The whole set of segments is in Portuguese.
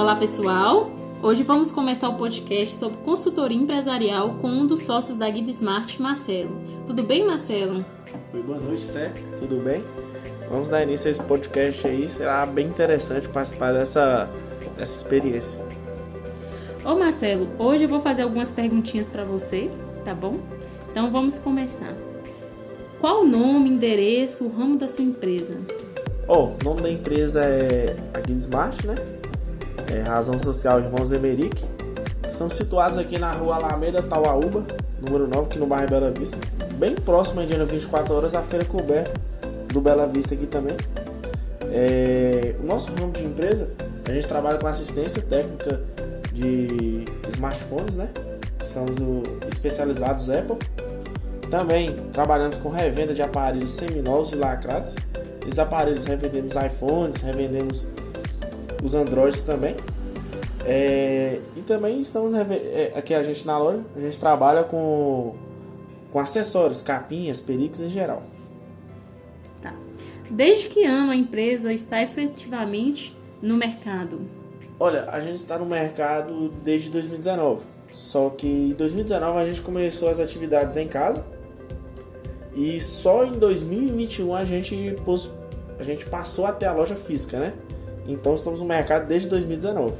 Olá, pessoal! Hoje vamos começar o podcast sobre consultoria empresarial com um dos sócios da Guida Smart, Marcelo. Tudo bem, Marcelo? Oi, boa noite, Té. Tudo bem? Vamos dar início a esse podcast aí. Será bem interessante participar dessa, dessa experiência. Ô, Marcelo, hoje eu vou fazer algumas perguntinhas para você, tá bom? Então vamos começar. Qual o nome, endereço, o ramo da sua empresa? Ó, o nome da empresa é a Guida Smart, né? É Razão Social Irmãos Emerick. Estamos situados aqui na rua Alameda Tauaúba, número 9, aqui no bairro Bela Vista. Bem próximo, dia 24 horas, a feira coberta do Bela Vista aqui também. É, o nosso ramo de empresa, a gente trabalha com assistência técnica de smartphones, né? Estamos especializados Apple. Também trabalhamos com revenda de aparelhos seminovos e lacrados. Esses aparelhos revendemos iPhones, revendemos os Androids também. É, e também estamos é, aqui a gente na loja, a gente trabalha com, com acessórios, capinhas, pericos em geral. Tá. Desde que ano a empresa está efetivamente no mercado? Olha, a gente está no mercado desde 2019. Só que em 2019 a gente começou as atividades em casa. E só em 2021 a gente, pôs, a gente passou até a loja física, né? Então estamos no mercado desde 2019.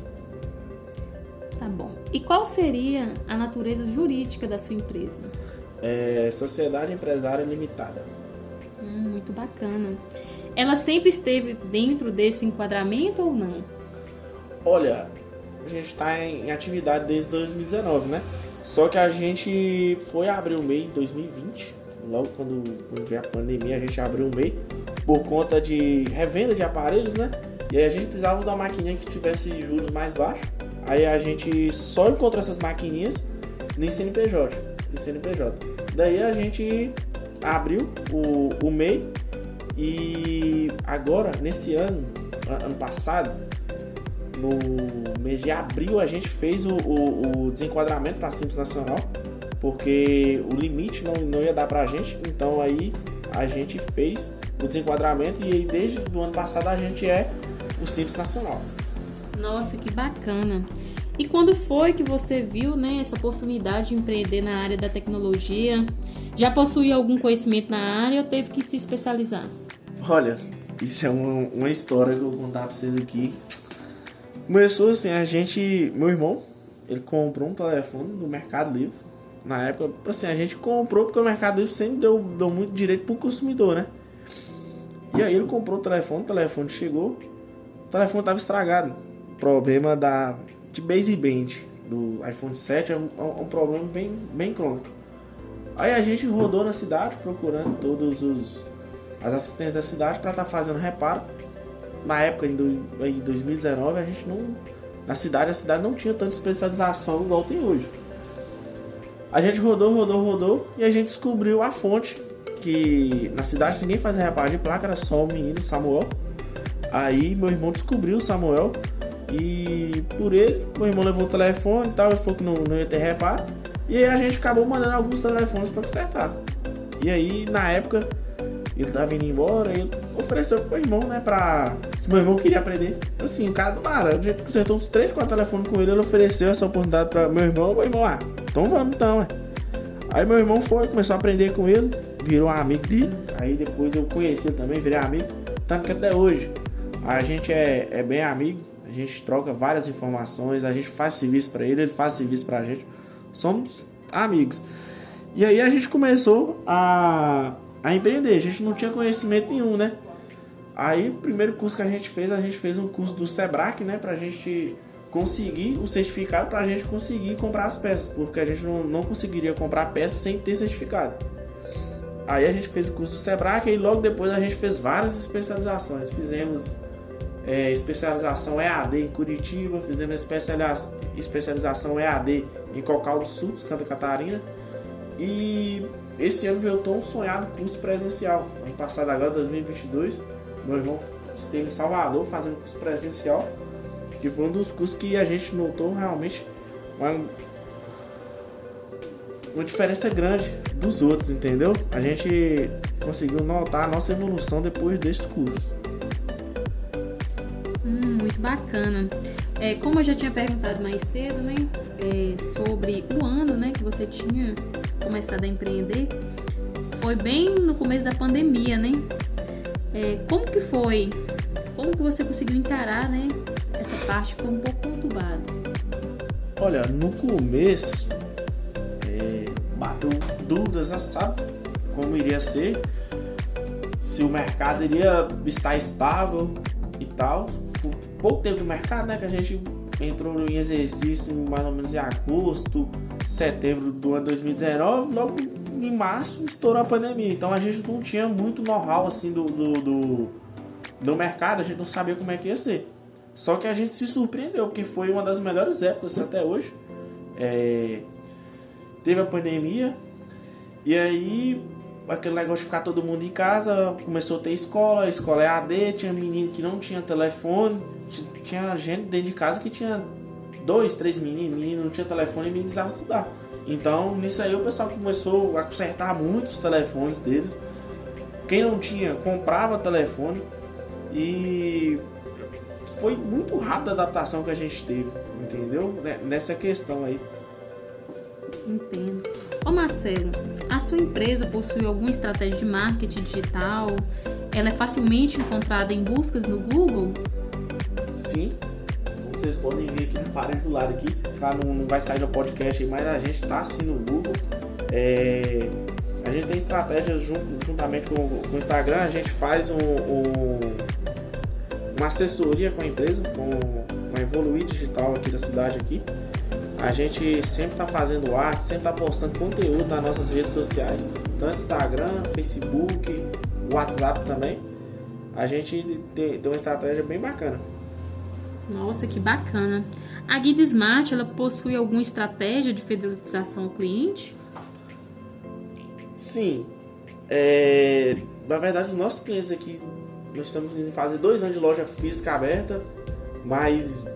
Tá bom. E qual seria a natureza jurídica da sua empresa? É Sociedade Empresária Limitada. Hum, muito bacana. Ela sempre esteve dentro desse enquadramento ou não? Olha, a gente está em atividade desde 2019, né? Só que a gente foi abrir o MEI em 2020, logo quando, quando veio a pandemia, a gente abriu o MEI por conta de revenda de aparelhos, né? E aí a gente precisava de uma maquininha que tivesse juros mais baixos. Aí a gente só encontrou essas maquininhas no CNPJ. No CNPJ. Daí a gente abriu o, o MEI e agora, nesse ano, ano passado, no mês de abril, a gente fez o, o, o desenquadramento para Simples Nacional, porque o limite não, não ia dar para a gente, então aí a gente fez o desenquadramento e aí desde o ano passado a gente é o Simples Nacional. Nossa, que bacana! E quando foi que você viu né, essa oportunidade de empreender na área da tecnologia? Já possuía algum conhecimento na área ou teve que se especializar? Olha, isso é uma, uma história que eu vou contar pra vocês aqui. Começou assim, a gente. Meu irmão, ele comprou um telefone no Mercado Livre. Na época, assim, a gente comprou porque o Mercado Livre sempre deu, deu muito direito pro consumidor, né? E aí ele comprou o telefone, o telefone chegou, o telefone tava estragado. Problema da de baseband do iPhone 7 é um, é um problema bem, bem crônico. Aí a gente rodou na cidade procurando todos os as assistências da cidade para estar tá fazendo reparo. Na época em 2019 a gente não na cidade a cidade não tinha tanta especialização igual tem hoje. A gente rodou, rodou, rodou e a gente descobriu a fonte que na cidade ninguém fazia reparo de placa, era só o menino Samuel. Aí meu irmão descobriu o Samuel e por ele, meu irmão levou o telefone e tal, ele falou que não, não ia ter reparo. E aí a gente acabou mandando alguns telefones para consertar. E aí, na época, ele tava indo embora e ofereceu pro meu irmão, né? Pra. Se meu irmão queria aprender. Assim, o cara, cara, a gente consertou uns 3, 4 telefones com ele, ele ofereceu essa oportunidade pra meu irmão. Meu irmão, ah, então vamos então, ué. Aí meu irmão foi, começou a aprender com ele, virou amigo dele. Aí depois eu conheci também, virei amigo. Tanto que até hoje a gente é, é bem amigo a gente troca várias informações, a gente faz serviço para ele, ele faz serviço para a gente. Somos amigos. E aí a gente começou a, a empreender. A gente não tinha conhecimento nenhum, né? Aí, o primeiro curso que a gente fez, a gente fez um curso do Sebrae, né? Pra gente conseguir o certificado, pra gente conseguir comprar as peças. Porque a gente não, não conseguiria comprar peças sem ter certificado. Aí a gente fez o curso do Sebrae e logo depois a gente fez várias especializações. Fizemos é, especialização EAD em Curitiba, fizemos especialização EAD em Cocal do Sul, Santa Catarina. E esse ano veio um sonhado curso presencial. Ano passado, agora 2022, meu irmão esteve em Salvador fazendo curso presencial, que foi um dos cursos que a gente notou realmente uma, uma diferença grande dos outros, entendeu? A gente conseguiu notar a nossa evolução depois desses cursos muito bacana. É, como eu já tinha perguntado mais cedo, né, é, sobre o ano, né, que você tinha começado a empreender, foi bem no começo da pandemia, né? É, como que foi? Como que você conseguiu encarar, né, essa parte que um pouco conturbada? Olha, no começo, é, bateu dúvidas, né, sabe? Como iria ser, se o mercado iria estar estável e tal pouco tempo de mercado, né? Que a gente entrou em exercício mais ou menos em agosto, setembro do ano 2019, logo em março estourou a pandemia. Então a gente não tinha muito know-how assim do, do, do, do, mercado, a gente não sabia como é que ia ser. Só que a gente se surpreendeu, porque foi uma das melhores épocas até hoje. É... Teve a pandemia, e aí aquele negócio de ficar todo mundo em casa, começou a ter escola, a escola é AD, tinha menino que não tinha telefone, tinha gente dentro de casa que tinha dois, três meninos, menino não tinha telefone e menino precisava estudar. Então, nisso aí o pessoal começou a consertar muitos telefones deles. Quem não tinha, comprava telefone e foi muito rápida a adaptação que a gente teve, entendeu? Né, nessa questão aí. Entendo. Ô Marcelo, a sua empresa possui alguma estratégia de marketing digital? Ela é facilmente encontrada em buscas no Google? Sim. Como vocês podem ver aqui no parede do lado aqui, tá? não, não vai sair no podcast aí, mas a gente está assim no Google. É, a gente tem estratégias junto, juntamente com, com, o Instagram, a gente faz um, um, uma assessoria com a empresa, com, com a Evoluir Digital aqui da cidade aqui. A gente sempre está fazendo arte, sempre está postando conteúdo nas nossas redes sociais, tanto Instagram, Facebook, WhatsApp também. A gente tem, tem uma estratégia bem bacana. Nossa, que bacana. A Guida Smart, ela possui alguma estratégia de fidelização ao cliente? Sim. É, na verdade, os nossos clientes aqui, nós estamos em fazer dois anos de loja física aberta, mas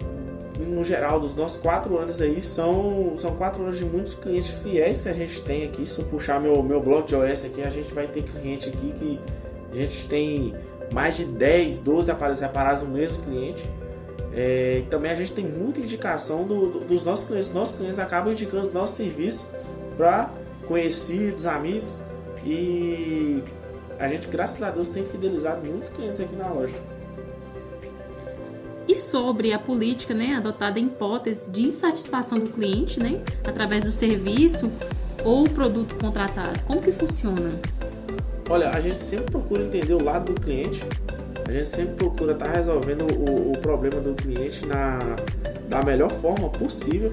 no geral, dos nossos quatro anos aí, são, são quatro anos de muitos clientes fiéis que a gente tem aqui. Se eu puxar meu, meu blog de OS aqui, a gente vai ter cliente aqui que a gente tem mais de 10, 12 aparelhos reparados no mesmo cliente. É, também a gente tem muita indicação do, do, dos nossos clientes. Nossos clientes acabam indicando nosso serviço para conhecidos, amigos. E a gente, graças a Deus, tem fidelizado muitos clientes aqui na loja e sobre a política né, adotada em hipótese de insatisfação do cliente né, através do serviço ou produto contratado. Como que funciona? Olha, a gente sempre procura entender o lado do cliente, a gente sempre procura estar tá resolvendo o, o, problema do cliente na, da melhor forma possível.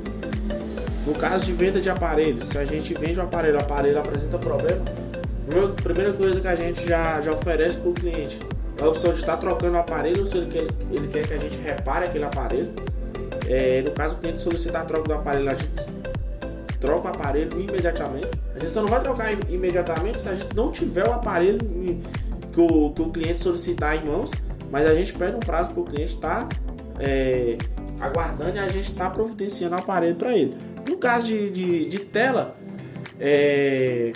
No caso de venda de aparelhos, se a gente vende o aparelho, o aparelho apresenta problema, a primeira coisa que a gente já, já oferece para o cliente a opção de estar trocando o aparelho, se ele quer, ele quer que a gente repare aquele aparelho. É, no caso, o cliente solicitar a troca do aparelho, a gente troca o aparelho imediatamente. A gente só não vai trocar imediatamente se a gente não tiver o aparelho que o, que o cliente solicitar em mãos, mas a gente pede um prazo para o cliente estar tá, é, aguardando e a gente está providenciando o aparelho para ele. No caso de, de, de tela, é,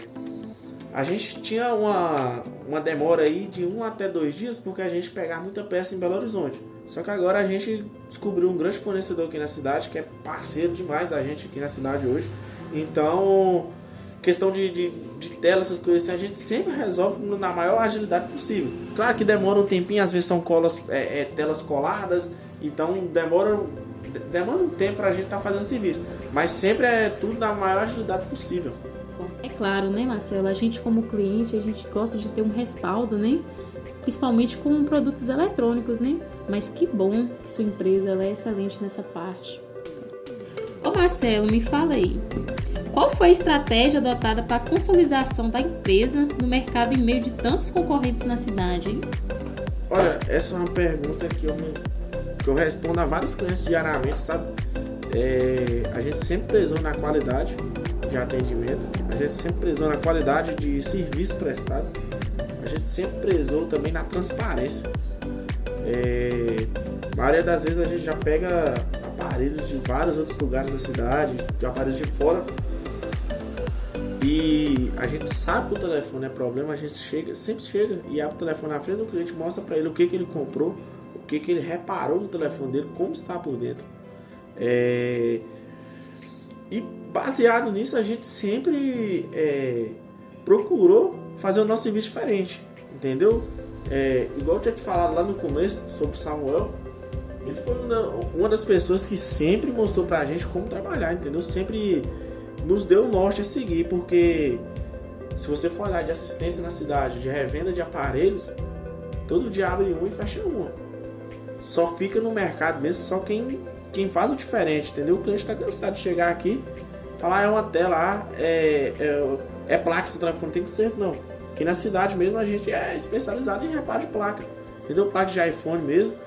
a gente tinha uma, uma demora aí de um até dois dias porque a gente pegava muita peça em Belo Horizonte. Só que agora a gente descobriu um grande fornecedor aqui na cidade, que é parceiro demais da gente aqui na cidade hoje. Então, questão de, de, de tela, essas coisas assim, a gente sempre resolve na maior agilidade possível. Claro que demora um tempinho, às vezes são colas, é, é, telas coladas, então demora, demora um tempo pra gente estar tá fazendo serviço. Mas sempre é tudo na maior agilidade possível. É claro, né, Marcelo? A gente, como cliente, a gente gosta de ter um respaldo, né? Principalmente com produtos eletrônicos, né? Mas que bom que sua empresa é excelente nessa parte. Ô Marcelo, me fala aí. Qual foi a estratégia adotada para a consolidação da empresa no mercado em meio de tantos concorrentes na cidade? Olha, essa é uma pergunta que eu, me, que eu respondo a vários clientes diariamente, sabe? É, a gente sempre prezou na qualidade de atendimento, a gente sempre prezou na qualidade de serviço prestado, a gente sempre prezou também na transparência. É, a maioria das vezes a gente já pega aparelhos de vários outros lugares da cidade, de aparelhos de fora, e a gente sabe que o telefone é problema, a gente chega, sempre chega e abre o telefone na frente do cliente, mostra para ele o que, que ele comprou, o que, que ele reparou no telefone dele, como está por dentro. É... E baseado nisso, a gente sempre é, procurou fazer o nosso serviço diferente, entendeu? É, igual eu tinha te falado lá no começo sobre Samuel, ele foi uma, uma das pessoas que sempre mostrou pra gente como trabalhar, entendeu? Sempre nos deu o norte a seguir, porque se você for olhar de assistência na cidade, de revenda de aparelhos, todo dia abre um e fecha uma. Só fica no mercado mesmo, só quem, quem faz o diferente, entendeu? O cliente está cansado de chegar aqui, falar ah, é uma tela, ah, é, é, é placa, seu telefone tem ser, não. Aqui na cidade mesmo a gente é especializado em reparo de placa, entendeu? Placa de iPhone mesmo.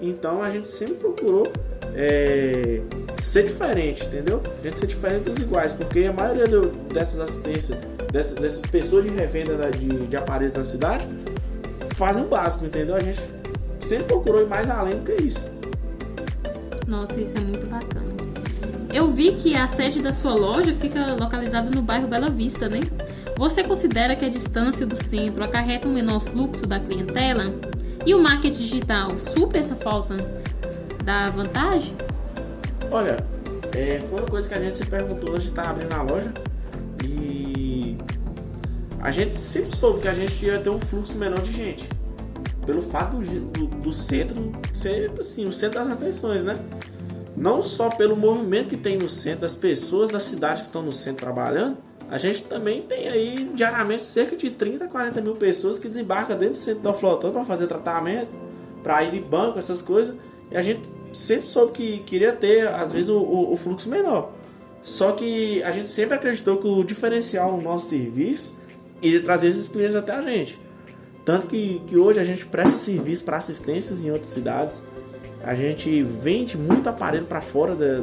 Então a gente sempre procurou é, ser diferente, entendeu? A gente ser diferente dos iguais, porque a maioria do, dessas assistências, dessas, dessas pessoas de revenda de, de aparelhos na cidade, fazem o básico, entendeu? A gente sempre procurou ir mais além do que isso. Nossa, isso é muito bacana. Eu vi que a sede da sua loja fica localizada no bairro Bela Vista, né? Você considera que a distância do centro acarreta um menor fluxo da clientela? E o marketing digital supera essa falta da vantagem? Olha, é, foi uma coisa que a gente se perguntou antes de estar abrindo a loja. E a gente sempre soube que a gente ia ter um fluxo menor de gente. Pelo fato do, do, do centro ser assim, o centro das atenções, né? Não só pelo movimento que tem no centro, das pessoas da cidade que estão no centro trabalhando, a gente também tem aí diariamente cerca de 30, 40 mil pessoas que desembarcam dentro do centro da flotão para fazer tratamento, para ir em banco, essas coisas. E a gente sempre soube que queria ter, às vezes, o, o, o fluxo menor. Só que a gente sempre acreditou que o diferencial no nosso serviço iria trazer esses clientes até a gente. Tanto que, que hoje a gente presta serviço para assistências em outras cidades. A gente vende muito aparelho para fora da,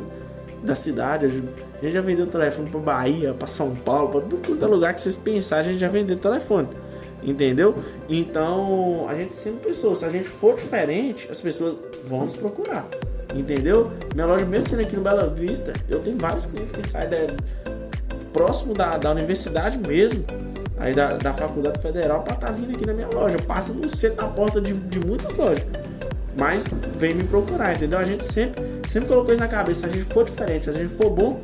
da cidade. A gente já vendeu telefone para Bahia, para São Paulo, para todo lugar que vocês pensarem, a gente já vendeu telefone. Entendeu? Então a gente sempre pensou, se a gente for diferente, as pessoas vão nos procurar. Entendeu? Minha loja, mesmo sendo aqui no Bela Vista, eu tenho vários clientes que saem da, próximo da, da universidade mesmo, aí da, da faculdade federal, para estar tá vindo aqui na minha loja. Passa no centro da porta de, de muitas lojas mas vem me procurar, entendeu? A gente sempre, sempre colocou isso na cabeça. Se a gente for diferente, se a gente for bom,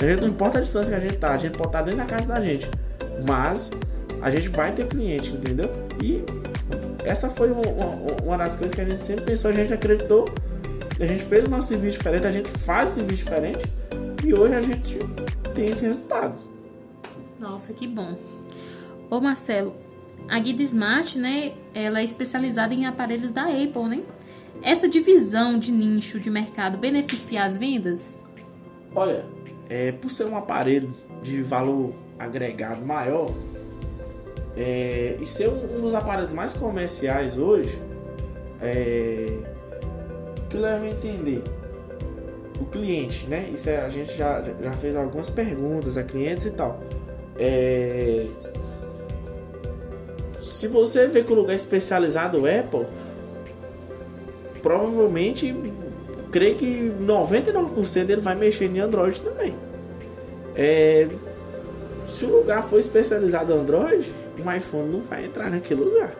a gente não importa a distância que a gente tá, a gente pode estar tá dentro da casa da gente, mas a gente vai ter cliente, entendeu? E essa foi uma, uma, das coisas que a gente sempre pensou, a gente acreditou, a gente fez o nosso serviço diferente, a gente faz o serviço diferente e hoje a gente tem esse resultado. Nossa, que bom. Ô Marcelo, a Guida Smart, né, ela é especializada em aparelhos da Apple, né? Essa divisão de nicho de mercado beneficia as vendas? Olha, é, por ser um aparelho de valor agregado maior é, e ser um, um, dos aparelhos mais comerciais hoje, é, que leva a entender? O cliente, né? Isso é, a gente já, já fez algumas perguntas a clientes e tal. É, se você vê que o lugar é especializado Apple, provavelmente creio que 99% ele vai mexer em Android também. É, se o lugar for especializado em Android, o iPhone não vai entrar naquele lugar.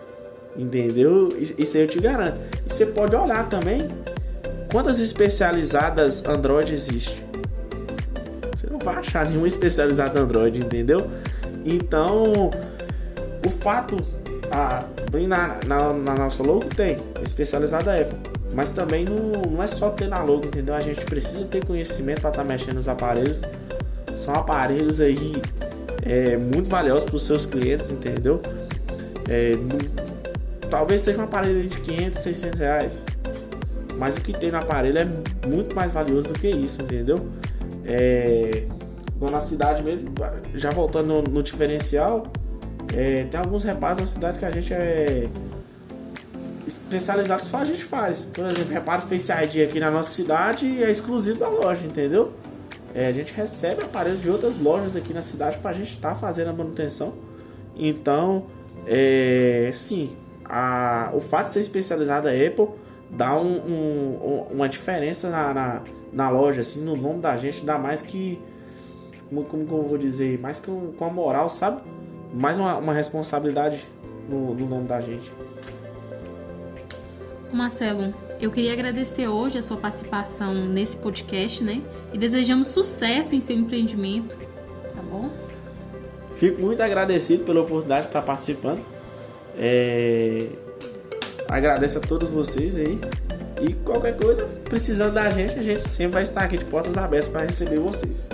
Entendeu? Isso aí eu te garanto. E você pode olhar também quantas especializadas Android existe. Você não vai achar nenhuma especializada Android, entendeu? Então, o fato a, bem na, na, na, nossa logo tem, especializada Apple. Mas também não, não é só ter na logo, entendeu? A gente precisa ter conhecimento para estar tá mexendo nos aparelhos. São aparelhos aí é, muito valiosos para os seus clientes, entendeu? É, talvez seja um aparelho de 500, 600 reais. Mas o que tem no aparelho é muito mais valioso do que isso, entendeu? É, na cidade mesmo, já voltando no, no diferencial, é, tem alguns reparos na cidade que a gente é especializado que só a gente faz. Por exemplo, reparo Face ID aqui na nossa cidade é exclusivo da loja, entendeu? É, a gente recebe aparelhos de outras lojas aqui na cidade para a gente estar tá fazendo a manutenção. Então, é, sim, a, o fato de ser especializado a Apple dá um, um, uma diferença na, na, na, loja, assim, no nome da gente, dá mais que. Como, como eu vou dizer? Mais que um, com a moral, sabe? mais uma, uma responsabilidade no, no, nome da gente. Marcelo, eu queria agradecer hoje a sua participação nesse podcast, né? E desejamos sucesso em seu empreendimento, tá bom? Fico muito agradecido pela oportunidade de estar participando. É... Agradeço a todos vocês aí. E qualquer coisa, precisando da gente, a gente sempre vai estar aqui de portas abertas para receber vocês.